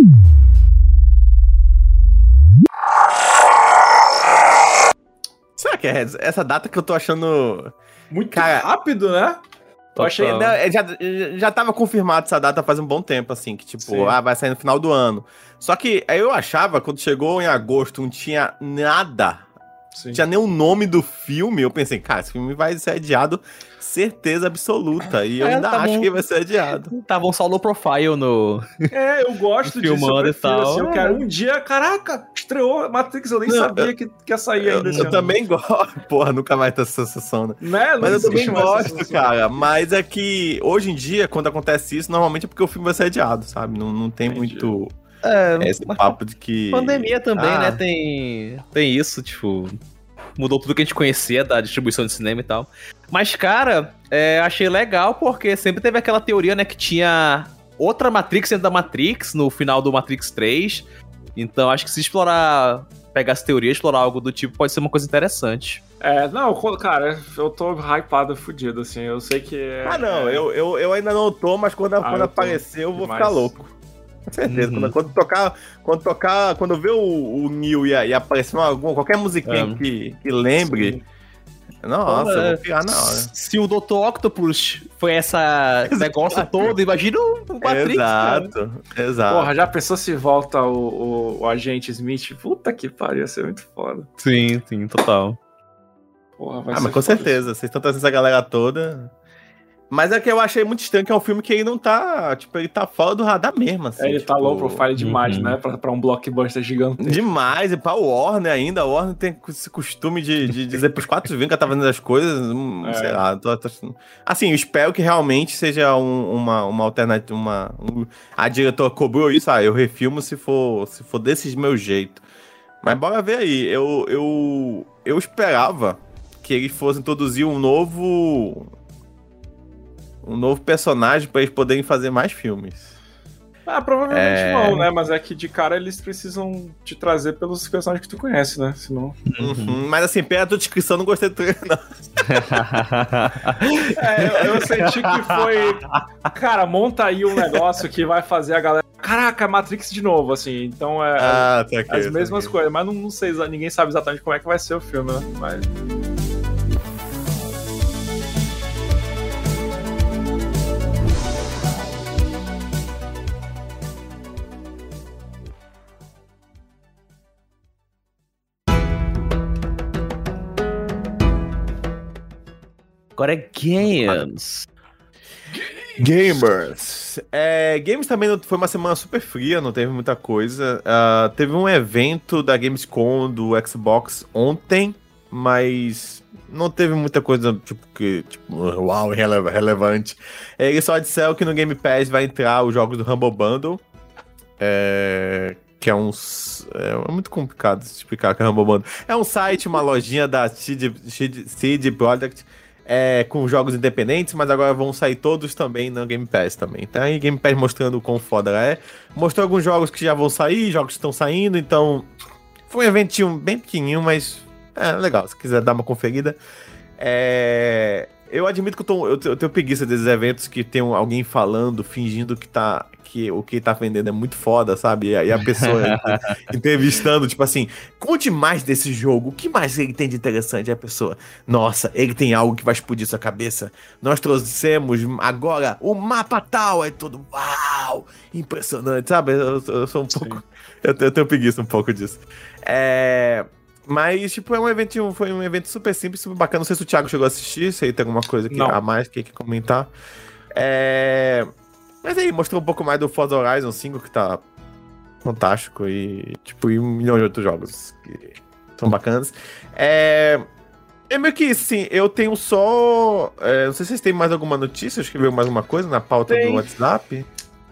Speaker 2: Será que é essa data que eu tô achando.
Speaker 1: Muito
Speaker 2: Cara,
Speaker 1: rápido, né?
Speaker 2: Eu achei. Não, é, já, já tava confirmado essa data faz um bom tempo, assim, que tipo,
Speaker 1: Sim.
Speaker 2: ah, vai sair no final do ano. Só que aí eu achava, quando chegou em agosto, não tinha nada.
Speaker 1: Sim.
Speaker 2: Tinha nem o nome do filme. Eu pensei, cara, esse filme vai ser adiado, certeza absoluta. E eu
Speaker 3: É,
Speaker 2: ainda
Speaker 3: tá
Speaker 2: acho
Speaker 3: bom.
Speaker 2: que vai ser adiado.
Speaker 3: Tava um só low profile no.
Speaker 1: É, eu gosto disso.
Speaker 3: Filmando
Speaker 1: eu
Speaker 3: e tal.
Speaker 1: assim, eu quero um dia, caraca, estreou Matrix, eu nem
Speaker 2: Não,
Speaker 1: sabia que, que ia sair
Speaker 2: Eu,
Speaker 1: ainda.
Speaker 2: eu
Speaker 1: ano.
Speaker 2: também gosto. Porra, nunca vai ter essa sensação, né?
Speaker 1: Né? Não
Speaker 2: Mas eu também gosto, cara. Mas é que hoje em dia, quando acontece isso, normalmente é porque o filme vai ser adiado, sabe? Não, não tem
Speaker 1: Entendi.
Speaker 2: muito
Speaker 3: É,
Speaker 2: esse papo de que.
Speaker 3: pandemia também,
Speaker 2: Ah.
Speaker 3: né? Tem, tem isso, tipo. Mudou tudo que a gente conhecia da distribuição de cinema e tal. Mas, cara, é, achei legal porque sempre teve aquela teoria, né? Que tinha outra Matrix dentro da Matrix no final do Matrix 3. Então, acho que se explorar, pegar essa teoria, explorar algo do tipo, pode ser uma coisa interessante.
Speaker 1: É, não, quando- cara, eu tô hypado, fudido, assim. Eu sei que. É,
Speaker 2: Ah, não, eu, eu, eu ainda não tô, mas quando, quando
Speaker 1: eu tô
Speaker 2: aparecer eu vou
Speaker 1: demais.
Speaker 2: ficar louco. Com certeza.
Speaker 3: Uhum.
Speaker 2: Quando, quando tocar, quando tocar, quando ver o, o Neil e, a- e aparecer uma, alguma, qualquer musiquinha
Speaker 3: É.
Speaker 2: que, que lembre, nossa, eu vou na hora.
Speaker 3: Se o Dr. Octopus foi essa esse negócio todo, imagina o Matrix. cara.
Speaker 2: exato, exato.
Speaker 1: Porra, já pensou se volta o, o, o agente Smith? Puta que pariu, ia ser muito foda.
Speaker 3: Sim, sim, total.
Speaker 1: Porra, vai
Speaker 2: ah,
Speaker 1: ser
Speaker 2: mas com
Speaker 1: foda.
Speaker 2: certeza, vocês estão trazendo essa galera toda. Mas é que eu achei muito estranho que é um filme que ele não tá. Tipo, ele tá fora do radar mesmo, assim.
Speaker 1: É, ele
Speaker 2: tipo,
Speaker 1: tá low profile demais,
Speaker 3: uhum.
Speaker 1: né? Pra, pra um blockbuster gigante.
Speaker 2: Demais, e pra Warner ainda. A Warner tem esse costume de, de dizer pros quatro vinhos que tá fazendo as coisas. hum,
Speaker 1: É.
Speaker 2: Sei lá. Tô, tô- assim, eu espero que realmente seja um- uma, uma alternativa. Uma, um- a diretora cobrou isso, ah, eu refilmo se for, se for desse meu jeito. Mas bora ver aí. Eu, eu, eu esperava que eles fossem introduzir um novo. Um novo personagem pra eles poderem fazer mais filmes.
Speaker 1: Ah, provavelmente
Speaker 2: É.
Speaker 1: vão, né? Mas é que de cara eles precisam te trazer pelos personagens que tu conhece, né? Senão.
Speaker 2: Uhum, Mas assim, pela tua descrição, não gostei do não.
Speaker 1: É, eu, eu senti que foi. Cara, monta aí um negócio que vai fazer a galera. Caraca, Matrix de novo, assim. Então é.
Speaker 2: Ah, tá aqui.
Speaker 1: as
Speaker 2: tá
Speaker 1: mesmas
Speaker 2: aqui.
Speaker 1: coisas, mas não, não sei, ninguém sabe exatamente como é que vai ser o filme, né? Mas.
Speaker 3: Agora é Games.
Speaker 2: Gamers. É, Games também não- foi uma semana super fria, não teve muita coisa. Ah, teve um evento da Gamescom do Xbox ontem, mas não teve muita coisa tipo que tipo, uau, releva- relevante. É, Eles só disseram que no Game Pass vai entrar os jogos do Humble Bundle. É, que é uns. É, muito complicado explicar que é Humble Bundle. É um site, uma lojinha da CD, CD, CD é, com jogos independentes, mas agora vão sair todos também no Game Pass também. Tá aí Game Pass mostrando o quão foda ela é. Mostrou alguns jogos que já vão sair, jogos que estão saindo, então foi um eventinho bem pequenininho, mas é legal, se quiser dar uma conferida. É, Eu admito que eu, tô, eu, te- eu tenho preguiça desses eventos que tem alguém falando, fingindo que tá que o que tá vendendo é muito foda, sabe? E a pessoa entrevistando, tipo assim, conte mais desse jogo, o que mais ele tem de interessante? Aí a pessoa, nossa, ele tem algo que vai explodir sua cabeça. Nós trouxemos agora o mapa tal, é tudo, uau, impressionante, sabe? Eu, eu sou um
Speaker 1: Sim.
Speaker 2: pouco, eu, eu tenho preguiça um pouco disso. É... Mas, tipo, é um evento, foi um evento super simples, super bacana. Não sei se o Thiago chegou a assistir, se aí tem alguma coisa que, a mais que quer comentar. É... Mas aí, mostrou um pouco mais do Forza Horizon 5, que tá fantástico, e, tipo, e um milhão de outros jogos que são bacanas. É... É meio que isso, assim, eu tenho só... é, não sei se vocês têm mais alguma notícia, escreveu mais alguma coisa na pauta
Speaker 1: Tem.
Speaker 2: do WhatsApp.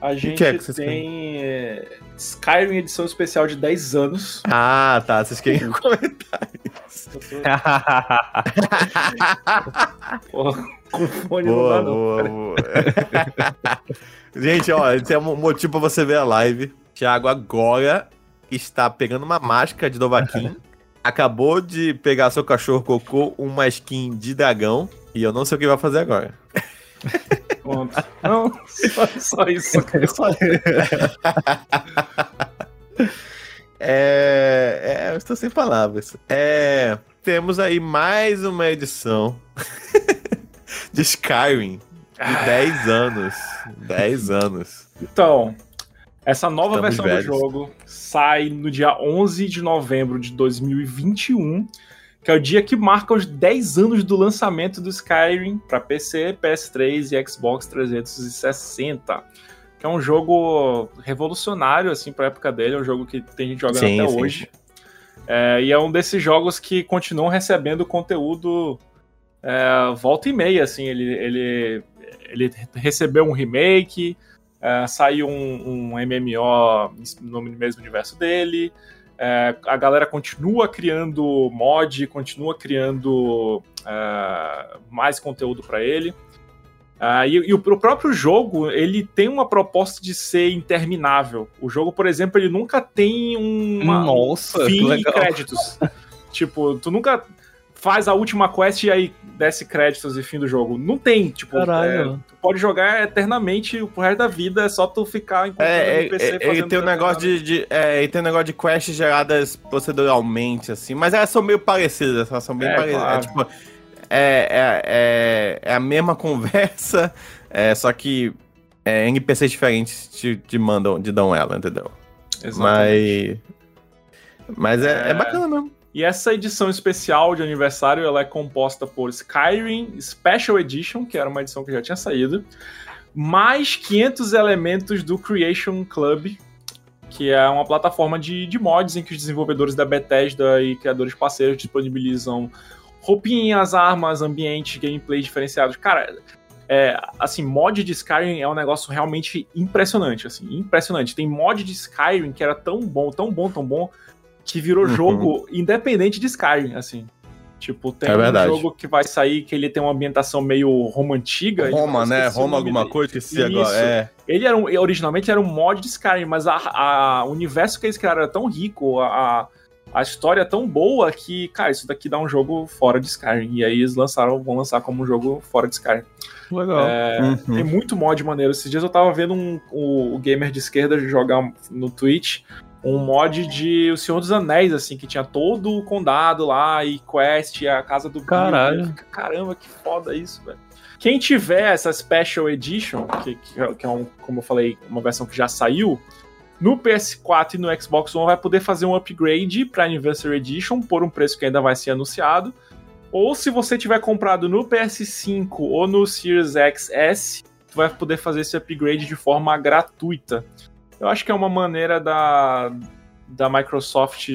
Speaker 1: A gente
Speaker 2: que é que
Speaker 1: tem é, Skyrim edição especial de 10 anos.
Speaker 2: Ah, tá, vocês querem comentar isso.
Speaker 1: Com fone
Speaker 2: Boa,
Speaker 1: não dá, não.
Speaker 2: boa, boa. Gente, ó, esse é um motivo pra você ver a live. Thiago agora está pegando uma máscara de Novaquim. acabou de pegar seu cachorro cocô, uma skin de dragão. E eu não sei o que vai fazer agora.
Speaker 1: Pronto. Não, só, só isso. Só
Speaker 2: É, é, eu estou sem palavras. É, temos aí mais uma edição de Skyrim de 10 anos. 10 anos.
Speaker 1: Então, essa nova
Speaker 2: Estamos
Speaker 1: versão
Speaker 2: velhos.
Speaker 1: do jogo sai no dia 11 de novembro de 2021, que é o dia que marca os 10 anos do lançamento do Skyrim para PC, PS3 e Xbox 360. Que é um jogo revolucionário assim para época dele, é um jogo que tem gente jogando
Speaker 2: Sim,
Speaker 1: até
Speaker 2: sim,
Speaker 1: hoje. É, e é um desses jogos que continuam recebendo conteúdo é, volta e meia, assim, ele, ele, ele recebeu um remake, é, saiu um, um MMO no mesmo universo dele, é, a galera continua criando mod, continua criando é, mais conteúdo para ele. Ah, e, e o, o próprio jogo, ele tem uma proposta de ser interminável. O jogo, por exemplo, ele nunca tem um,
Speaker 3: Nossa,
Speaker 1: fim e créditos. tipo, tu nunca faz a última quest e aí desce créditos e fim do jogo. Não tem, tipo,
Speaker 3: Caralho.
Speaker 1: é, tu pode jogar eternamente pro resto da vida, é só tu ficar encontrando
Speaker 2: É, é,
Speaker 1: NPC
Speaker 2: é, ele
Speaker 1: fazendo
Speaker 2: tem um negócio de, de- é, ele tem um negócio de quests geradas proceduralmente, assim, mas elas são meio parecidas, elas são bem
Speaker 1: É,
Speaker 2: parecidas.
Speaker 1: claro.
Speaker 2: É, tipo, é, é, é, é a mesma conversa, é, só que é, NPCs diferentes te, te mandam, te dão ela, entendeu?
Speaker 1: Exatamente.
Speaker 2: Mas. Mas é, é
Speaker 1: É.
Speaker 2: bacana mesmo.
Speaker 1: E essa edição especial de aniversário ela é composta por Skyrim Special Edition, que era uma edição que já tinha saído, mais 500 elementos do Creation Club, que é uma plataforma de, de mods em que os desenvolvedores da Bethesda e criadores parceiros disponibilizam roupinhas, armas, ambientes, gameplay diferenciados. Cara, é, assim, mod de Skyrim é um negócio realmente impressionante, assim, impressionante. Tem mod de Skyrim que era tão bom, tão bom, tão bom, que virou uhum. jogo independente de Skyrim, assim. Tipo, tem
Speaker 2: é um
Speaker 1: jogo que vai sair que ele tem uma ambientação meio Roma antiga.
Speaker 2: Roma, né? Roma alguma coisa, se agora. É.
Speaker 1: Ele era um, originalmente era um mod de Skyrim, mas a, a, o universo que eles criaram era tão rico, a, a história é tão boa que, cara, isso daqui dá um jogo fora de Skyrim. E aí eles lançaram, vão lançar como um jogo fora de Skyrim.
Speaker 3: Legal.
Speaker 1: É, uhum. Tem muito mod maneiro. Esses dias eu tava vendo um, o, o gamer de esquerda jogar no Twitch um mod de O Senhor dos Anéis, assim, que tinha todo o condado lá e quest, e a casa do
Speaker 3: Caralho.
Speaker 1: Caramba, que foda isso, velho. Quem tiver essa Special Edition, que, que é, um, como eu falei, uma versão que já saiu, no PS4 e no Xbox One vai poder fazer um upgrade para Anniversary Edition por um preço que ainda vai ser anunciado. Ou se você tiver comprado no PS5 ou no Series XS, vai poder fazer esse upgrade de forma gratuita. Eu acho que é uma maneira da, da Microsoft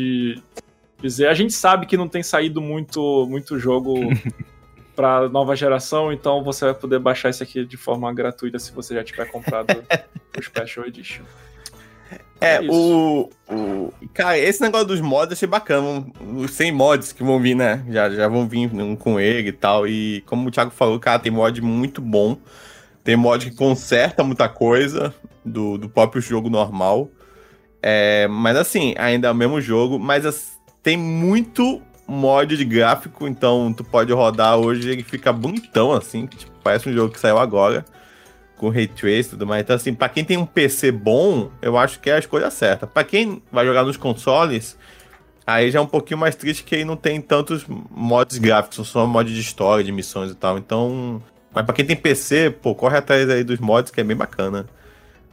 Speaker 1: dizer. A gente sabe que não tem saído muito, muito jogo para nova geração, então você vai poder baixar isso aqui de forma gratuita se você já tiver comprado o Special Edition.
Speaker 2: É, é o, o. Cara, esse negócio dos mods eu achei bacana. Os 100 mods que vão vir, né? Já, já vão vir um com ele e tal. E como o Thiago falou, cara, tem mod muito bom. Tem mod que conserta muita coisa do, do próprio jogo normal. É, mas assim, ainda é o mesmo jogo, mas as, tem muito mod de gráfico, então tu pode rodar hoje ele fica bonitão assim, tipo, parece um jogo que saiu agora, com ray trace e tudo mais. Então assim, para quem tem um PC bom, eu acho que é a escolha certa. Para quem vai jogar nos consoles, aí já é um pouquinho mais triste que aí não tem tantos mods gráficos, só mod de história, de missões e tal. Então, mas para quem tem PC, pô, corre atrás aí dos mods que é bem bacana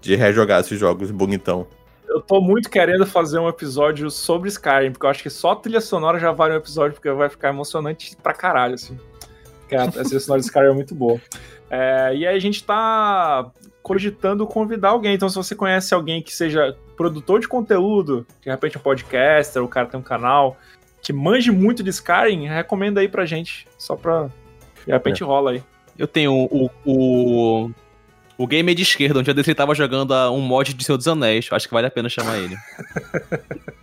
Speaker 2: de rejogar esses jogos bonitão.
Speaker 1: Eu tô muito querendo fazer um episódio sobre Skyrim, porque eu acho que só a trilha sonora já vale um episódio, porque vai ficar emocionante pra caralho, assim. Porque a trilha sonora de Skyrim é muito boa. É, e aí a gente tá cogitando convidar alguém. Então, se você conhece alguém que seja produtor de conteúdo, de repente um podcaster, o cara tem um canal, que manje muito de Skyrim, recomenda aí pra gente. Só pra. De repente é. rola aí.
Speaker 3: Eu tenho o, o o gamer de esquerda, onde ele tava jogando um mod de Senhor dos Anéis. Acho que vale a pena chamar ele.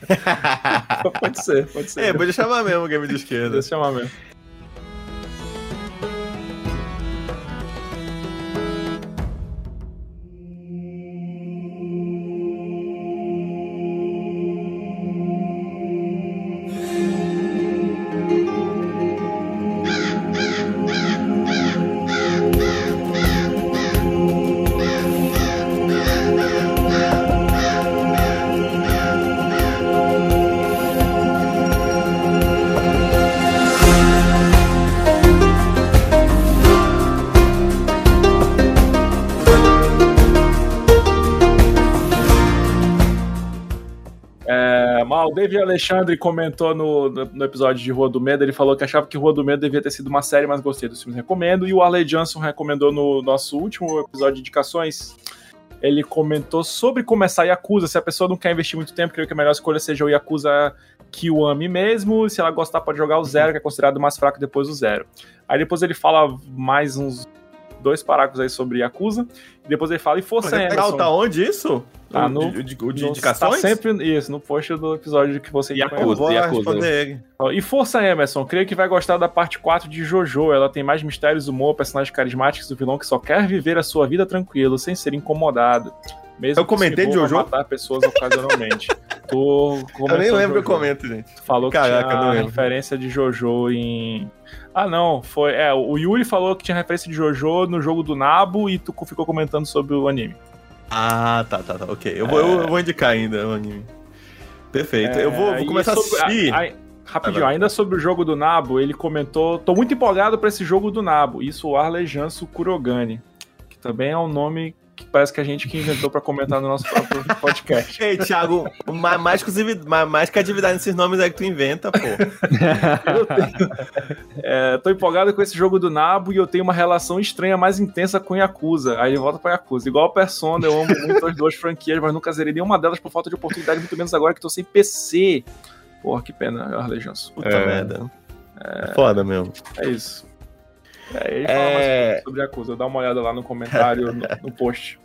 Speaker 1: pode ser, pode ser.
Speaker 2: É, pode chamar mesmo o gamer de esquerda.
Speaker 1: Pode chamar mesmo. Alexandre comentou no, no, episódio de Rua do Medo, ele falou que achava que Rua do Medo devia ter sido uma série, mas gostei dos filmes, recomendo. E o Arley Johnson recomendou no nosso último episódio de indicações, ele comentou sobre começar Yakuza, se a pessoa não quer investir muito tempo, creio que a melhor escolha seja o Yakuza que o ame mesmo, se ela gostar pode jogar o Zero, que é considerado mais fraco depois do Zero. Aí depois ele fala mais uns dois parágrafos aí sobre Yakuza, e depois ele fala, e Força
Speaker 2: Emerson. Legal, tá onde isso?
Speaker 1: Tá no, de, de, de indicações? Tá sempre isso, no post do episódio que você
Speaker 2: Yakuza, Yakuza.
Speaker 1: E Força Emerson, creio que vai gostar da parte 4 de Jojo. Ela tem mais mistérios, humor, personagens carismáticos do vilão que só quer viver a sua vida tranquilo, sem ser incomodado. Mesmo
Speaker 2: eu comentei de Jojo?
Speaker 1: matar pessoas ocasionalmente. tu
Speaker 2: eu nem lembro que eu comento, gente.
Speaker 1: Tu falou Caraca, que tinha referência de Jojo em... Ah, não, foi... É, o Yuri falou que tinha referência de Jojo no jogo do Nabo e tu ficou comentando sobre o anime.
Speaker 2: Ah, tá, tá, tá. Ok. Eu, é... vou, eu vou indicar ainda o anime. Perfeito. É... eu vou, vou começar sobre, a assistir. A, a,
Speaker 1: rapidinho, ainda sobre o jogo do Nabo, ele comentou: tô muito empolgado para esse jogo do Nabo. Isso o Arley Janso Kurogane. Que também é um nome que parece que a gente que inventou pra comentar no nosso próprio podcast.
Speaker 2: Ei, Thiago, ma- mais, mais criatividade nesses nomes aí que tu inventa, pô.
Speaker 1: Eu tenho- É, tô empolgado com esse jogo do Nabo e eu tenho uma relação estranha mais intensa com Yakuza. Aí ele volta pra Yakuza. Igual a Persona, eu amo muito as duas franquias, mas nunca zerei nenhuma delas por falta de oportunidade, muito menos agora que tô sem PC. Porra, que pena, Arley Johnson.
Speaker 2: Puta
Speaker 3: É.
Speaker 2: merda. É foda mesmo.
Speaker 1: É isso. É, ele fala mais
Speaker 2: É,
Speaker 1: sobre Yakuza. Dá uma olhada lá no comentário, no, no post.